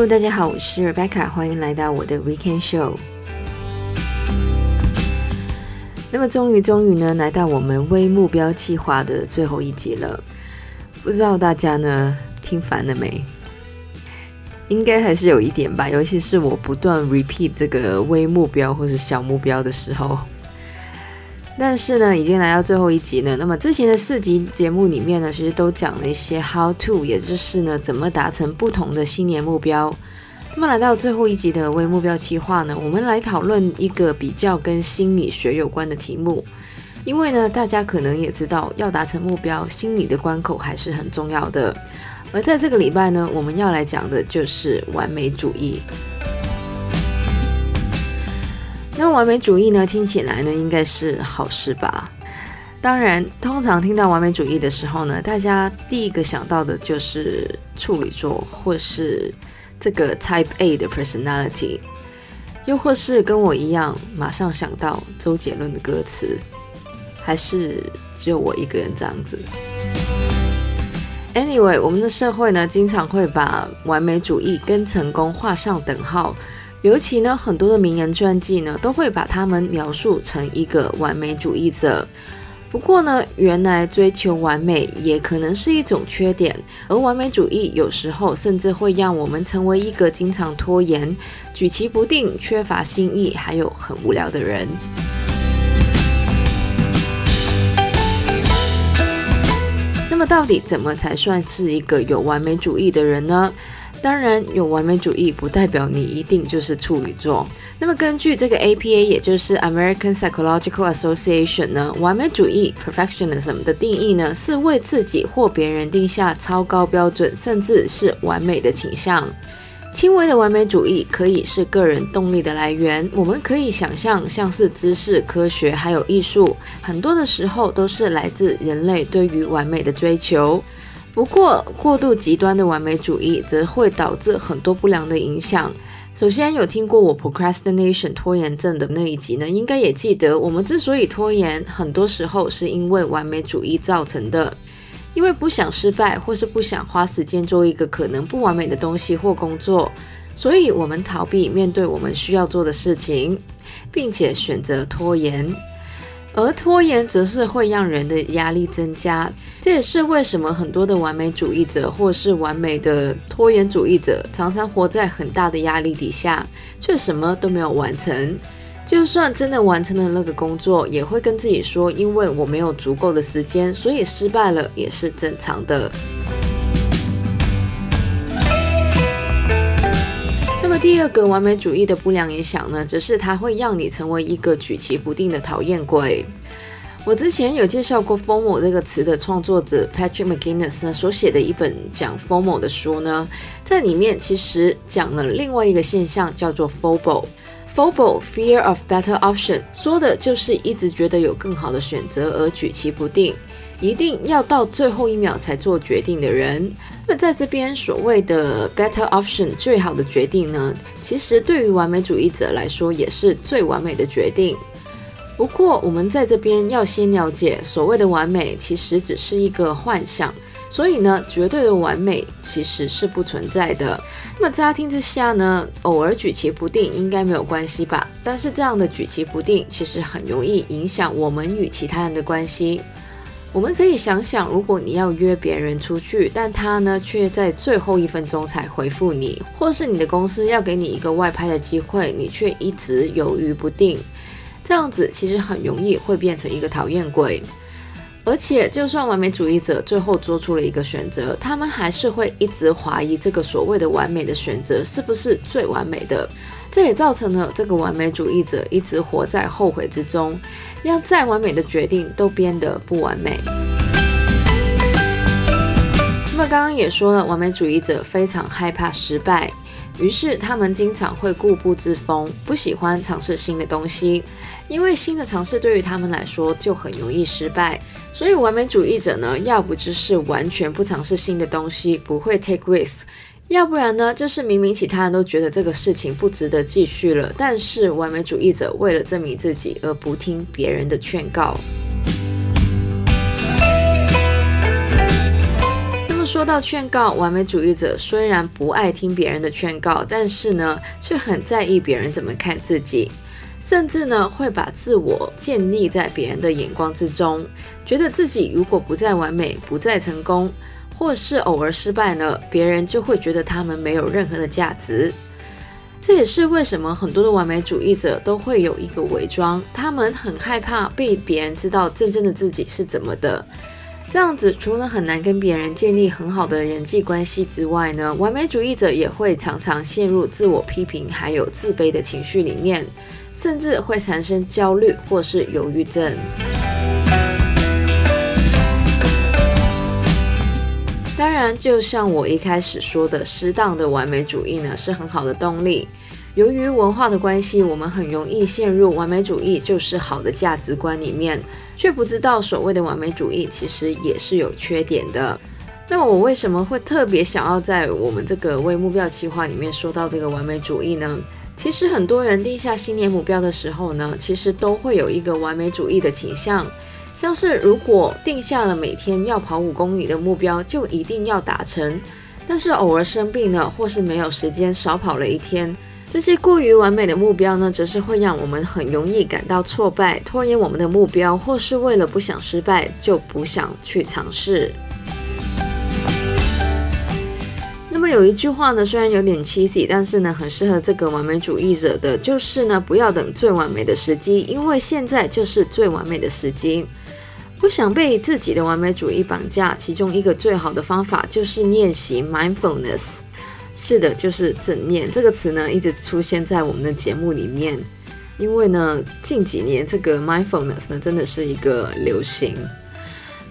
Hello，大家好，我是 Rebecca，欢迎来到我的 Weekend Show。那么终于终于呢，来到我们微目标计划的最后一集了。不知道大家呢听烦了没？应该还是有一点吧，尤其是我不断 repeat 这个微目标或是小目标的时候。但是呢，已经来到最后一集了。那么之前的四集节目里面呢，其实都讲了一些 how to，也就是呢，怎么达成不同的新年目标。那么来到最后一集的微目标计划呢，我们来讨论一个比较跟心理学有关的题目。因为呢，大家可能也知道，要达成目标，心理的关口还是很重要的。而在这个礼拜呢，我们要来讲的就是完美主义。那完美主义呢，听起来呢应该是好事吧？当然，通常听到完美主义的时候呢，大家第一个想到的就是处女座，或是这个 Type A 的 personality，又或是跟我一样马上想到周杰伦的歌词，还是只有我一个人这样子？Anyway，我们的社会呢，经常会把完美主义跟成功画上等号。尤其呢，很多的名人传记呢，都会把他们描述成一个完美主义者。不过呢，原来追求完美也可能是一种缺点，而完美主义有时候甚至会让我们成为一个经常拖延、举棋不定、缺乏新意，还有很无聊的人。那么，到底怎么才算是一个有完美主义的人呢？当然，有完美主义不代表你一定就是处女座。那么，根据这个 APA，也就是 American Psychological Association 呢，完美主义 （perfectionism） 的定义呢，是为自己或别人定下超高标准，甚至是完美的倾向。轻微的完美主义可以是个人动力的来源。我们可以想象，像是知识、科学还有艺术，很多的时候都是来自人类对于完美的追求。不过，过度极端的完美主义则会导致很多不良的影响。首先，有听过我 procrastination 拖延症的那一集呢，应该也记得，我们之所以拖延，很多时候是因为完美主义造成的，因为不想失败，或是不想花时间做一个可能不完美的东西或工作，所以我们逃避面对我们需要做的事情，并且选择拖延。而拖延则是会让人的压力增加，这也是为什么很多的完美主义者或是完美的拖延主义者常常活在很大的压力底下，却什么都没有完成。就算真的完成了那个工作，也会跟自己说：“因为我没有足够的时间，所以失败了也是正常的。”第二个完美主义的不良影响呢，则是它会让你成为一个举棋不定的讨厌鬼。我之前有介绍过 FOMO 这个词的创作者 Patrick McGinnis 呢所写的一本讲 FOMO 的书呢，在里面其实讲了另外一个现象，叫做 FOBO。FOBO Fear of Better Option 说的就是一直觉得有更好的选择而举棋不定。一定要到最后一秒才做决定的人，那在这边所谓的 better option 最好的决定呢，其实对于完美主义者来说也是最完美的决定。不过我们在这边要先了解，所谓的完美其实只是一个幻想，所以呢，绝对的完美其实是不存在的。那么乍听之下呢，偶尔举棋不定应该没有关系吧？但是这样的举棋不定其实很容易影响我们与其他人的关系。我们可以想想，如果你要约别人出去，但他呢却在最后一分钟才回复你，或是你的公司要给你一个外拍的机会，你却一直犹豫不定，这样子其实很容易会变成一个讨厌鬼。而且，就算完美主义者最后做出了一个选择，他们还是会一直怀疑这个所谓的完美的选择是不是最完美的。这也造成了这个完美主义者一直活在后悔之中，让再完美的决定都变得不完美。那么刚刚也说了，完美主义者非常害怕失败，于是他们经常会固步自封，不喜欢尝试新的东西，因为新的尝试对于他们来说就很容易失败。所以完美主义者呢，要不就是完全不尝试新的东西，不会 take risks；。要不然呢，就是明明其他人都觉得这个事情不值得继续了，但是完美主义者为了证明自己而不听别人的劝告。那么说到劝告，完美主义者虽然不爱听别人的劝告，但是呢，却很在意别人怎么看自己，甚至呢，会把自我建立在别人的眼光之中，觉得自己如果不再完美，不再成功，或是偶尔失败呢，别人就会觉得他们没有任何的价值。这也是为什么很多的完美主义者都会有一个伪装，他们很害怕被别人知道真正的自己是怎么的。这样子除了很难跟别人建立很好的人际关系之外呢，完美主义者也会常常陷入自我批评还有自卑的情绪里面，甚至会产生焦虑或是忧郁症。当然，就像我一开始说的，适当的完美主义呢是很好的动力。由于文化的关系，我们很容易陷入完美主义就是好的价值观里面，却不知道所谓的完美主义其实也是有缺点的。那么我为什么会特别想要在我们这个为目标计划里面说到这个完美主义呢？其实很多人定下新年目标的时候呢，其实都会有一个完美主义的倾向。像是如果定下了每天要跑五公里的目标，就一定要达成。但是偶尔生病了，或是没有时间少跑了一天，这些过于完美的目标呢，则是会让我们很容易感到挫败，拖延我们的目标，或是为了不想失败，就不想去尝试。有一句话呢，虽然有点 cheesy，但是呢，很适合这个完美主义者的，就是呢，不要等最完美的时机，因为现在就是最完美的时机。不想被自己的完美主义绑架，其中一个最好的方法就是练习 mindfulness。是的，就是正念这个词呢，一直出现在我们的节目里面。因为呢，近几年这个 mindfulness 呢，真的是一个流行。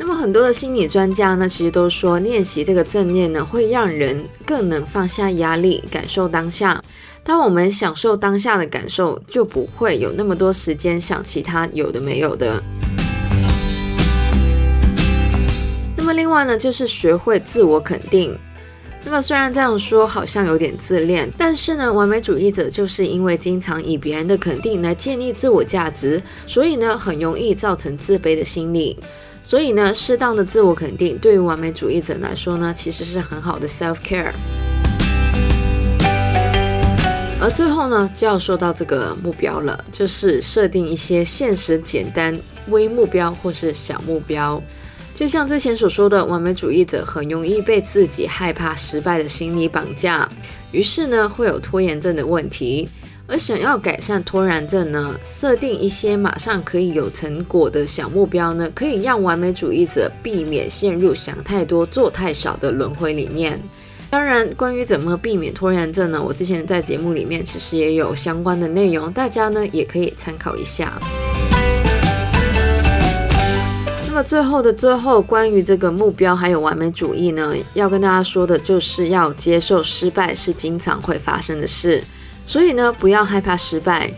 那么很多的心理专家呢，其实都说练习这个正念呢，会让人更能放下压力，感受当下。当我们享受当下的感受，就不会有那么多时间想其他有的没有的。那么另外呢，就是学会自我肯定。那么虽然这样说好像有点自恋，但是呢，完美主义者就是因为经常以别人的肯定来建立自我价值，所以呢，很容易造成自卑的心理。所以呢，适当的自我肯定对于完美主义者来说呢，其实是很好的 self care。而最后呢，就要说到这个目标了，就是设定一些现实、简单、微目标或是小目标。就像之前所说的，完美主义者很容易被自己害怕失败的心理绑架，于是呢，会有拖延症的问题。而想要改善拖延症呢，设定一些马上可以有成果的小目标呢，可以让完美主义者避免陷入想太多、做太少的轮回里面。当然，关于怎么避免拖延症呢，我之前在节目里面其实也有相关的内容，大家呢也可以参考一下。那么最后的最后，关于这个目标还有完美主义呢，要跟大家说的就是要接受失败是经常会发生的事，所以呢，不要害怕失败。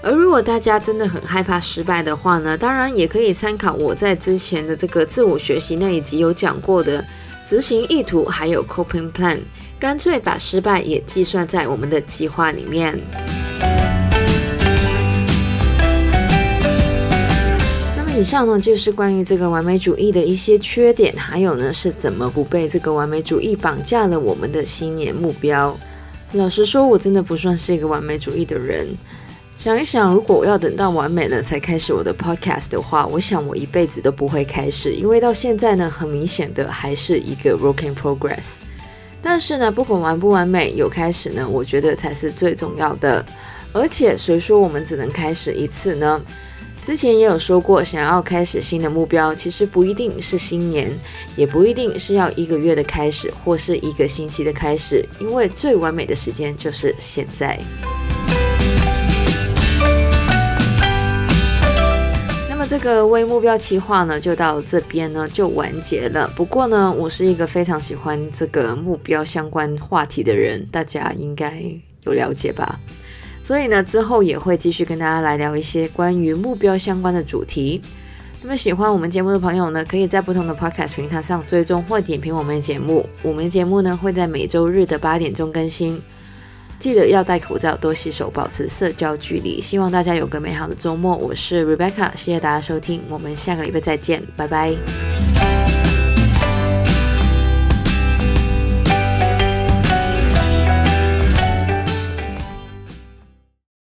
而如果大家真的很害怕失败的话呢，当然也可以参考我在之前的这个自我学习那一集有讲过的执行意图还有 coping plan，干脆把失败也计算在我们的计划里面。那么以上呢，就是关于这个完美主义的一些缺点，还有呢，是怎么不被这个完美主义绑架了我们的新年目标。老实说，我真的不算是一个完美主义的人。想一想，如果我要等到完美了才开始我的 podcast 的话，我想我一辈子都不会开始，因为到现在呢，很明显的还是一个 work in progress。但是呢，不管完不完美，有开始呢，我觉得才是最重要的。而且，谁说我们只能开始一次呢？之前也有说过，想要开始新的目标，其实不一定是新年，也不一定是要一个月的开始，或是一个星期的开始，因为最完美的时间就是现在。那么这个微目标计划呢，就到这边呢就完结了。不过呢，我是一个非常喜欢这个目标相关话题的人，大家应该有了解吧？所以呢，之后也会继续跟大家来聊一些关于目标相关的主题。那么喜欢我们节目的朋友呢，可以在不同的 podcast 平台上追踪或点评我们的节目。我们的节目呢会在每周日的八点钟更新。记得要戴口罩，多洗手，保持社交距离。希望大家有个美好的周末。我是 Rebecca，谢谢大家收听，我们下个礼拜再见，拜拜。